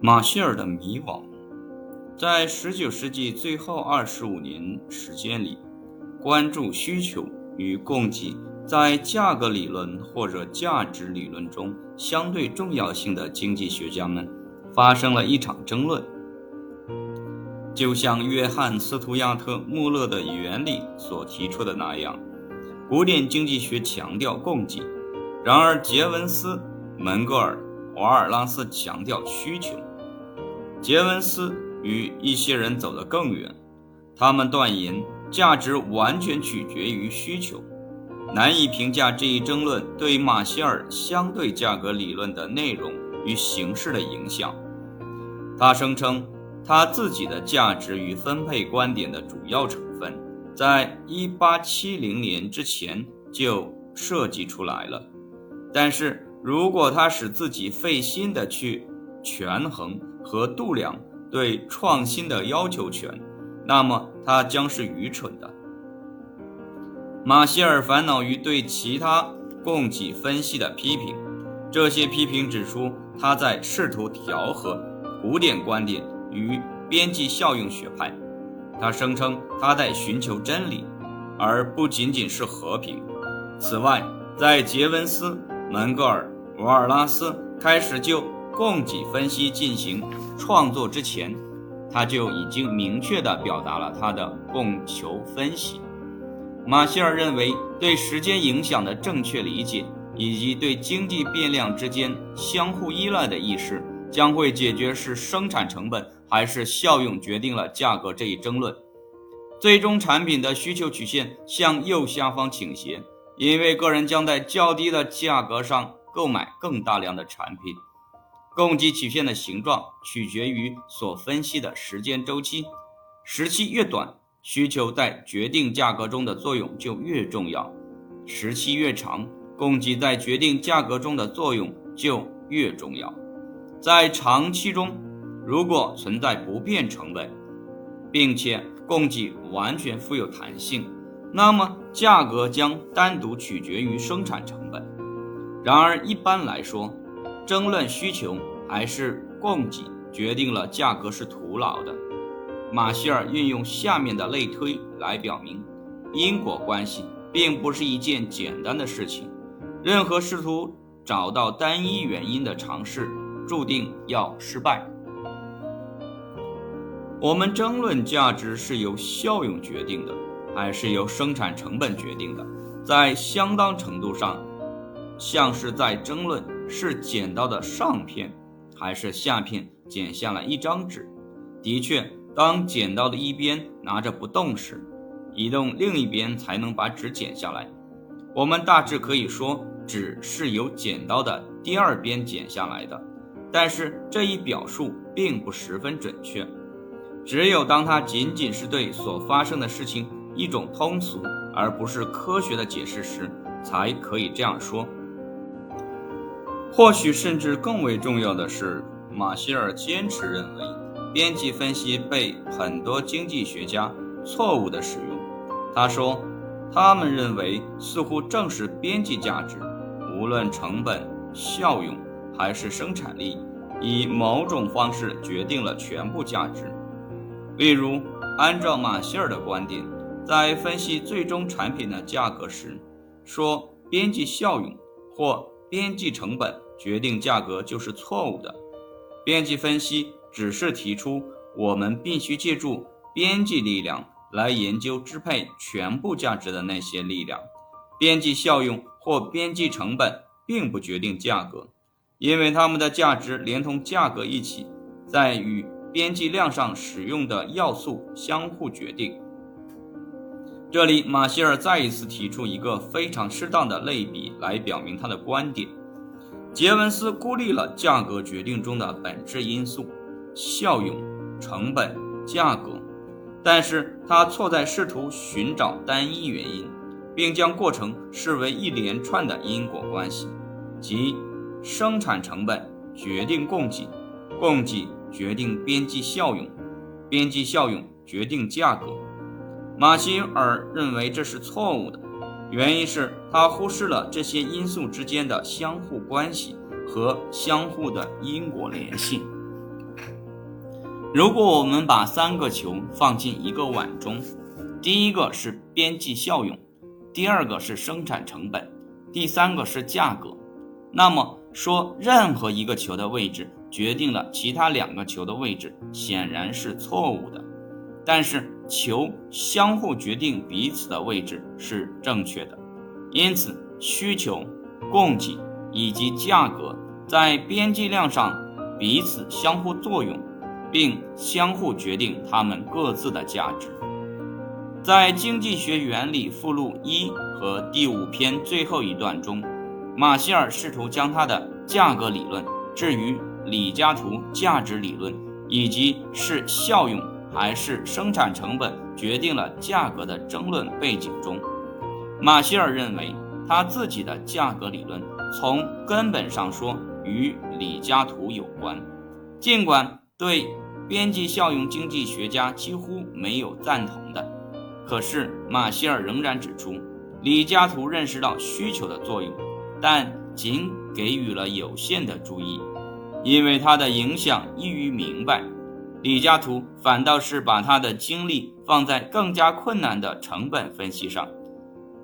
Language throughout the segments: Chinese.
马歇尔的迷惘，在19世纪最后25年时间里，关注需求与供给在价格理论或者价值理论中相对重要性的经济学家们发生了一场争论。就像约翰·斯图亚特·穆勒的原理所提出的那样，古典经济学强调供给，然而杰文斯、门格尔、瓦尔拉斯强调需求。杰文斯与一些人走得更远，他们断言价值完全取决于需求，难以评价这一争论对马歇尔相对价格理论的内容与形式的影响。他声称，他自己的价值与分配观点的主要成分，在1870年之前就设计出来了，但是如果他使自己费心地去权衡。和度量对创新的要求权，那么他将是愚蠢的。马歇尔烦恼于对其他供给分析的批评，这些批评指出他在试图调和古典观点与边际效用学派。他声称他在寻求真理，而不仅仅是和平。此外，在杰文斯、门格尔、瓦尔拉斯开始就。供给分析进行创作之前，他就已经明确地表达了他的供求分析。马歇尔认为，对时间影响的正确理解以及对经济变量之间相互依赖的意识，将会解决是生产成本还是效用决定了价格这一争论。最终产品的需求曲线向右下方倾斜，因为个人将在较低的价格上购买更大量的产品。供给曲线的形状取决于所分析的时间周期，时期越短，需求在决定价格中的作用就越重要；时期越长，供给在决定价格中的作用就越重要。在长期中，如果存在不变成本，并且供给完全富有弹性，那么价格将单独取决于生产成本。然而，一般来说，争论需求还是供给决定了价格是徒劳的。马歇尔运用下面的类推来表明，因果关系并不是一件简单的事情。任何试图找到单一原因的尝试注定要失败。我们争论价值是由效用决定的，还是由生产成本决定的，在相当程度上，像是在争论。是剪刀的上片还是下片剪下了一张纸？的确，当剪刀的一边拿着不动时，移动另一边才能把纸剪下来。我们大致可以说，纸是由剪刀的第二边剪下来的，但是这一表述并不十分准确。只有当它仅仅是对所发生的事情一种通俗而不是科学的解释时，才可以这样说。或许甚至更为重要的是，马歇尔坚持认为，边际分析被很多经济学家错误地使用。他说，他们认为似乎正是边际价值，无论成本、效用还是生产力，以某种方式决定了全部价值。例如，按照马歇尔的观点，在分析最终产品的价格时，说边际效用或边际成本决定价格就是错误的。边际分析只是提出我们必须借助边际力量来研究支配全部价值的那些力量。边际效用或边际成本并不决定价格，因为它们的价值连同价格一起，在与边际量上使用的要素相互决定。这里，马歇尔再一次提出一个非常适当的类比来表明他的观点。杰文斯孤立了价格决定中的本质因素——效用、成本、价格，但是他错在试图寻找单一原因，并将过程视为一连串的因果关系，即生产成本决定供给，供给决定边际效用，边际效用决定价格。马歇尔认为这是错误的，原因是他忽视了这些因素之间的相互关系和相互的因果联系。如果我们把三个球放进一个碗中，第一个是边际效用，第二个是生产成本，第三个是价格，那么说任何一个球的位置决定了其他两个球的位置，显然是错误的。但是球相互决定彼此的位置是正确的，因此需求、供给以及价格在边际量上彼此相互作用。并相互决定它们各自的价值。在《经济学原理》附录一和第五篇最后一段中，马歇尔试图将他的价格理论置于李嘉图价值理论以及是效用还是生产成本决定了价格的争论背景中。马歇尔认为，他自己的价格理论从根本上说与李嘉图有关，尽管。对边际效用经济学家几乎没有赞同的，可是马歇尔仍然指出，李嘉图认识到需求的作用，但仅给予了有限的注意，因为他的影响易于明白。李嘉图反倒是把他的精力放在更加困难的成本分析上。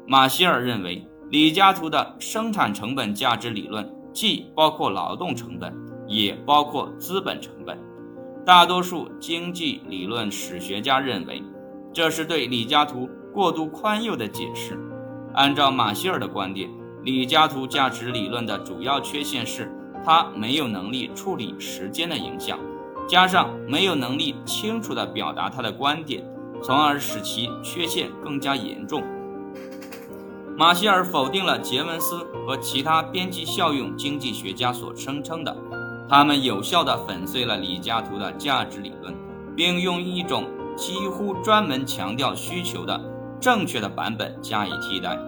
马歇尔认为，李嘉图的生产成本价值理论既包括劳动成本，也包括资本成本。大多数经济理论史学家认为，这是对李嘉图过度宽宥的解释。按照马歇尔的观点，李嘉图价值理论的主要缺陷是，他没有能力处理时间的影响，加上没有能力清楚地表达他的观点，从而使其缺陷更加严重。马歇尔否定了杰文斯和其他边际效用经济学家所声称的。他们有效地粉碎了李嘉图的价值理论，并用一种几乎专门强调需求的正确的版本加以替代。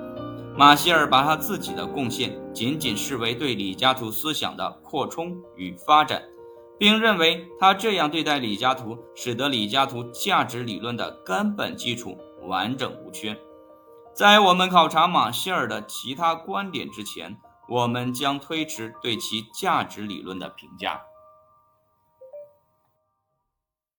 马歇尔把他自己的贡献仅仅视为对李嘉图思想的扩充与发展，并认为他这样对待李嘉图，使得李嘉图价值理论的根本基础完整无缺。在我们考察马歇尔的其他观点之前。我们将推迟对其价值理论的评价。